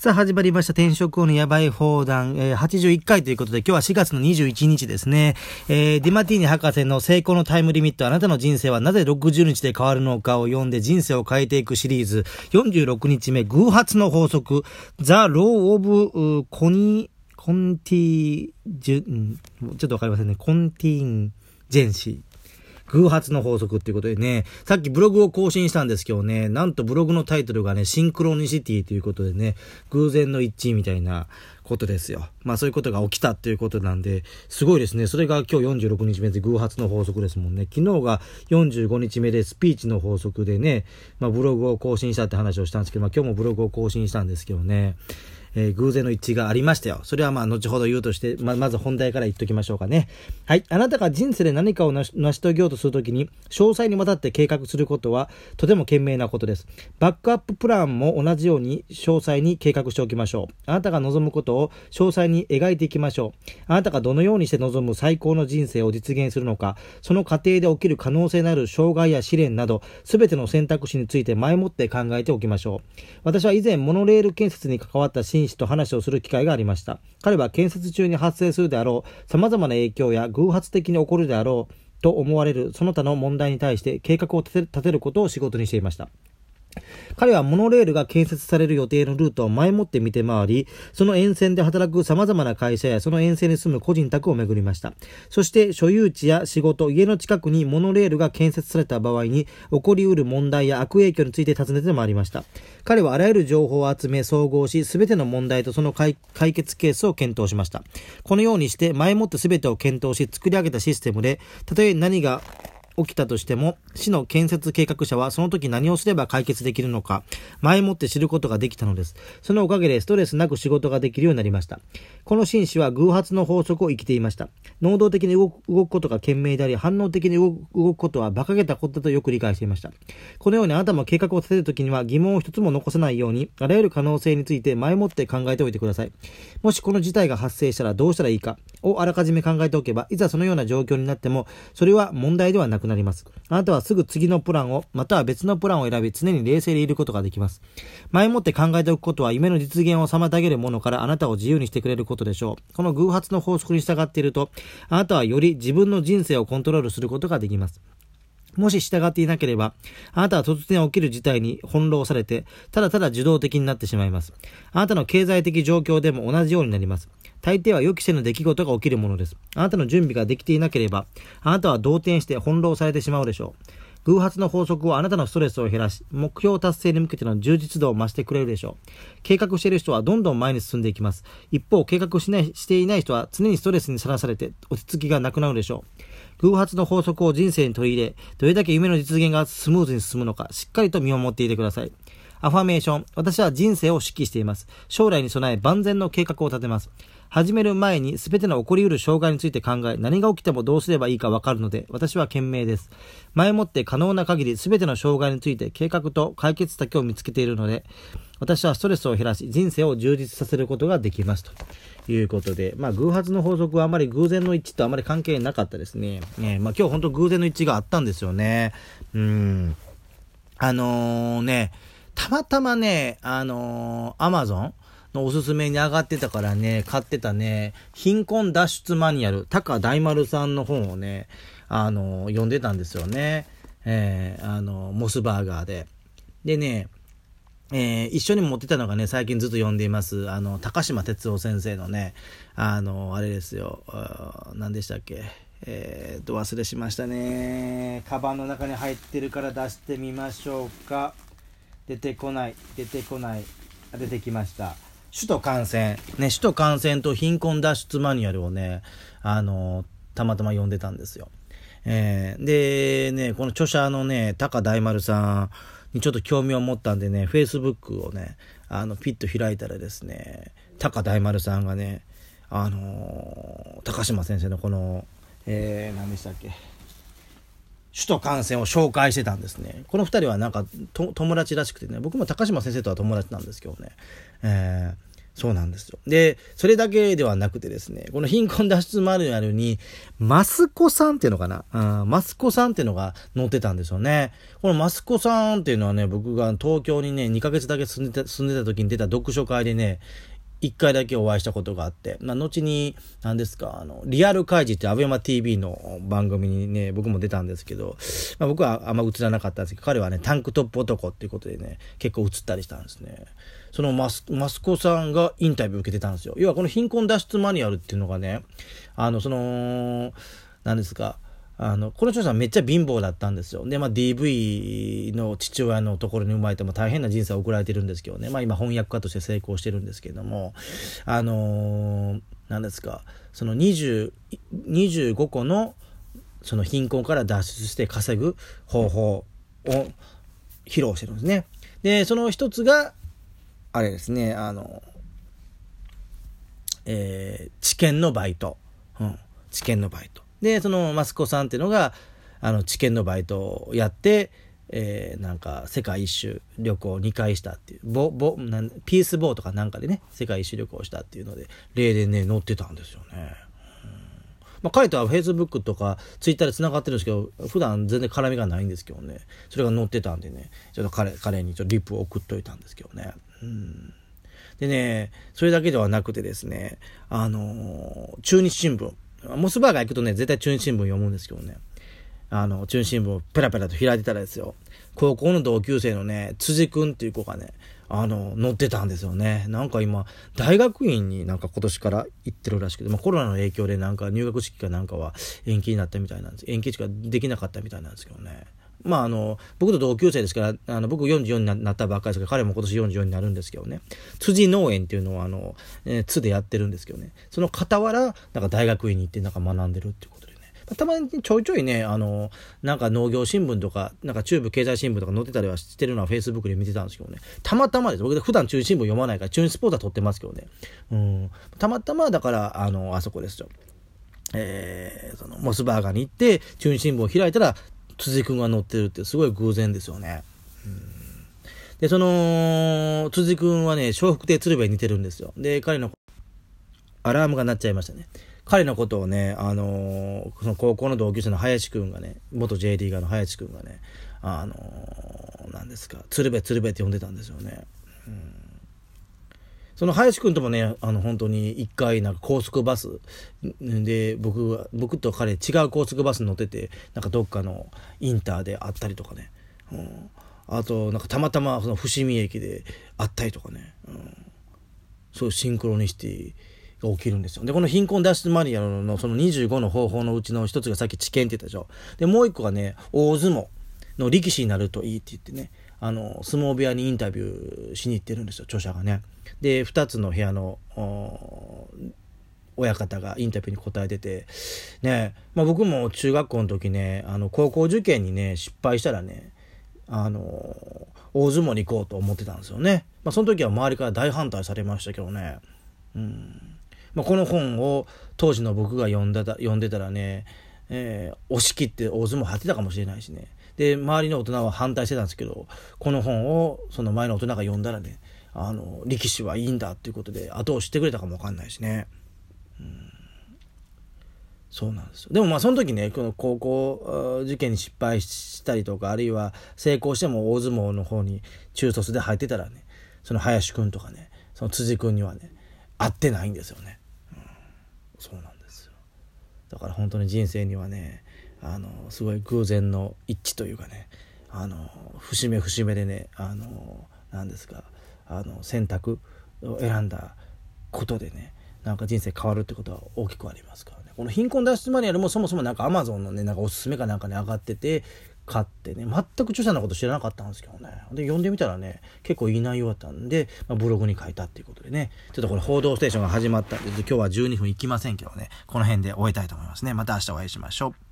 さあ始まりました転職王のやばい放談、えー、81回ということで今日は4月の21日ですね。えー、ディマティーニ博士の成功のタイムリミットあなたの人生はなぜ60日で変わるのかを読んで人生を変えていくシリーズ46日目偶発の法則 The Law of コニコンティジュ、ちょっとわかりませんね。 Contingency。偶発の法則っていうことでね、さっきブログを更新したんですけどね、なんとブログのタイトルがね、シンクロニシティということでね、偶然の一致みたいなことですよ。まあそういうことが起きたっていうことなんで、すごいですね。それが今日46日目で偶発の法則ですもんね。昨日が45日目でスピーチの法則でね、まあブログを更新したって話をしたんですけど、まあ今日もブログを更新したんですけどね。えー、偶然の一致がありましたよ。それはまあ、後ほど言うとして、ま、まず本題から言っときましょうかね。はい。あなたが人生で何かを成し遂げようとするときに、詳細にわたって計画することは、とても賢明なことです。バックアッププランも同じように、詳細に計画しておきましょう。あなたが望むことを詳細に描いていきましょう。あなたがどのようにして望む最高の人生を実現するのか、その過程で起きる可能性のある障害や試練など、すべての選択肢について前もって考えておきましょう。私は以前、モノレール建設に関わったと話をする機会がありました。彼は建設中に発生するであろう様々な影響や偶発的に起こるであろうと思われるその他の問題に対して計画を立てることを仕事にしていました。彼はモノレールが建設される予定のルートを前もって見て回り、その沿線で働く様々な会社やその沿線に住む個人宅を巡りました。そして所有地や仕事、家の近くにモノレールが建設された場合に起こり得る問題や悪影響について尋ねて回りました。彼はあらゆる情報を集め総合し、すべての問題とその解決ケースを検討しました。このようにして前もってすべてを検討し作り上げたシステムで、たとえ何が起きたとしても、市の建設計画者はその時何をすれば解決できるのか、前もって知ることができたのです。そのおかげでストレスなく仕事ができるようになりました。この紳士は偶発の法則を生きていました。能動的に動くことが賢明であり、反応的に動くことは馬鹿げたことだとよく理解していました。このようにあなたも計画を立てるときには疑問を一つも残さないように、あらゆる可能性について前もって考えておいてください。もしこの事態が発生したらどうしたらいいかをあらかじめ考えておけば、いざそのような状況になっても、それは問題ではなくなります。あなたはすぐ次のプランを、または別のプランを選び、常に冷静でいることができます。前もって考えておくことは、夢の実現を妨げるものからあなたを自由にしてくれることでしょう。この偶発の法則に従っていると、あなたはより自分の人生をコントロールすることができます。もし従っていなければ、あなたは突然起きる事態に翻弄されて、ただただ受動的になってしまいます。あなたの経済的状況でも同じようになります。大抵は予期せぬ出来事が起きるものです。あなたの準備ができていなければ、あなたは動転して翻弄されてしまうでしょう。偶発の法則はあなたのストレスを減らし、目標達成に向けての充実度を増してくれるでしょう。計画している人はどんどん前に進んでいきます。一方、計画しないしていない人は常にストレスにさらされて落ち着きがなくなるでしょう。偶発の法則を人生に取り入れ、どれだけ夢の実現がスムーズに進むのか、しっかりと見守っていてください。アファメーション。私は人生を指揮しています。将来に備え万全の計画を立てます。始める前に全ての起こり得る障害について考え、何が起きてもどうすればいいかわかるので、私は賢明です。前もって可能な限り全ての障害について計画と解決策を見つけているので、私はストレスを減らし、人生を充実させることができます。ということで、まあ、偶発の法則はあまり偶然の一致とあまり関係なかったですね。ねまあ、今日本当偶然の一致があったんですよね。うん。あのー、ね、たまたまね、あのー、アマゾンのおすすめに上がってたからね、買ってたね、貧困脱出マニュアル、高大丸さんの本をね、あのー、読んでたんですよね。えー、あのー、モスバーガーで。でね、えー、一緒に持ってたのがね、最近ずっと読んでいます、あの、高島哲夫先生のね、あの、あれですよ、何でしたっけ、えー、と、忘れしましたね。カバンの中に入ってるから出してみましょうか。出てこない、出てこない、出てきました。首都感染、ね、首都感染と貧困脱出マニュアルをね、あの、たまたま読んでたんですよ。えー、で、ね、この著者のね、高大丸さんにちょっと興味を持ったんでね、Facebook をね、あの、ピッと開いたらですね、高大丸さんがね、あの高島先生のこの、えー、何でしたっけ、首都感染を紹介してたんですね。この2人はなんか友達らしくてね、僕も高島先生とは友達なんですけどね、えー、そうなんですよ。で、それだけではなくてですね、この貧困脱出マニュアルに、マスコさんっていうのかな、うん、マスコさんっていうのが載ってたんですよね。このマスコさんっていうのはね、僕が東京にね、2ヶ月だけ住んでた、住んでた時に出た読書会でね、一回だけお会いしたことがあって、まあ、後に、何ですか、あの、リアル開示ってアベマ TV の番組にね、僕も出たんですけど、まあ、僕はあんま映らなかったんですけど、彼はね、タンクトップ男っていうことでね、結構映ったりしたんですね。そのマス、マスコさんがインタビュー受けてたんですよ。要はこの貧困脱出マニュアルっていうのがね、あの、その、何ですか、あの、この人さんめっちゃ貧乏だったんですよ。で、まあ DV の父親のところに生まれても大変な人生を送られてるんですけどね。まあ今翻訳家として成功してるんですけども、あのー、何ですか、その20、25個のその貧困から脱出して稼ぐ方法を披露してるんですね。で、その一つが、あれですね、あの、えー、知見のバイト。うん、知見のバイト。で、そのマスコさんっていうのが、あの、知見のバイトをやって、えー、なんか、世界一周旅行2回したっていう、ボ、ボ、なんピースボーとかなんかでね、世界一周旅行したっていうので、例でね、載ってたんですよね。まあ、彼とは Facebook とか Twitter で繋がってるんですけど、普段全然絡みがないんですけどね、それが載ってたんでね、ちょっと彼、彼にちょっとリップを送っといたんですけどね。うん。でね、それだけではなくてですね、あのー、中日新聞。モスバーガー行くとね、絶対中日新聞読むんですけどね。あの、中日新聞をペラペラと開いてたらですよ。高校の同級生のね、辻くんっていう子がね、あの、乗ってたんですよね。なんか今、大学院になんか今年から行ってるらしくて、まあコロナの影響でなんか入学式かなんかは延期になったみたいなんです。延期しかできなかったみたいなんですけどね。まああの、僕と同級生ですから、あの、僕44になったばっかりですけど、彼も今年44になるんですけどね。辻農園っていうのは、あの、えー、津でやってるんですけどね。その傍ら、なんか大学院に行ってなんか学んでるっていうことでね。たまにちょいちょいね、あの、なんか農業新聞とか、なんか中部経済新聞とか載ってたりはしてるのは Facebook で見てたんですけどね。たまたまです。僕普段中日新聞読まないから、中日スポーツは撮ってますけどね。うん。たまたま、だから、あの、あそこですよ。えー、その、モスバーガーに行って、中日新聞を開いたら、辻君が乗ってるってすごい偶然ですよね。で、その、辻君はね、笑福亭鶴瓶に似てるんですよ。で、彼の、アラームが鳴っちゃいましたね。彼のことをね、あのー、その高校の同級生の林くんがね、元 J リーガーの林くんがね、あのー、何ですか、鶴瓶鶴瓶って呼んでたんですよね。うんその林くんともね、あの、本当に一回、なんか高速バスで、僕、僕と彼違う高速バスに乗ってて、なんかどっかのインターで会ったりとかね。うん、あと、なんかたまたまその伏見駅で会ったりとかね。うん、そういうシンクロニシティが起きるんですよ。で、この貧困脱出マニュアルのその25の方法のうちの一つがさっき知見って言ったでしょ。で、もう一個がね、大相撲の力士になるといいって言ってね、あの、相撲部屋にインタビューしに行ってるんですよ、著者がね。で、2つの部屋の、親方がインタビューに答えてて、ね、まあ、僕も中学校の時ね、あの、高校受験にね、失敗したらね、あの、大相撲に行こうと思ってたんですよね。まあ、その時は周りから大反対されましたけどね。うん。まあ、この本を当時の僕が読んでた、読んでたらね、えー、押し切って大相撲張ってたかもしれないしね。で、周りの大人は反対してたんですけど、この本をその前の大人が読んだらね、あの、力士はいいんだっていうことで後押してくれたかもわかんないしね。うん、そうなんですよ。でもまあその時ね、この高校受験に失敗したりとか、あるいは成功しても大相撲の方に中卒で入ってたらね、その林くんとかね、その辻くんにはね、会ってないんですよね。うん、そうなんですよ。だから本当に人生にはね、あのすごい偶然の一致というかね。あの節目節目でねあの何ですかあの選択を選んだことでねなんか人生変わるってことは大きくありますからね。この貧困脱出マニュアルもそもそもなんかアマゾンのねなんかおすすめかなんかね上がってて買ってね全く著者のこと知らなかったんですけどね。で読んでみたらね結構いい内容だったんで、まあ、ブログに書いたっていうことでね。ちょっとこれ「報道ステーション」が始まったんで今日は12分いきませんけどね。この辺で終えたいと思いますね。また明日お会いしましょう。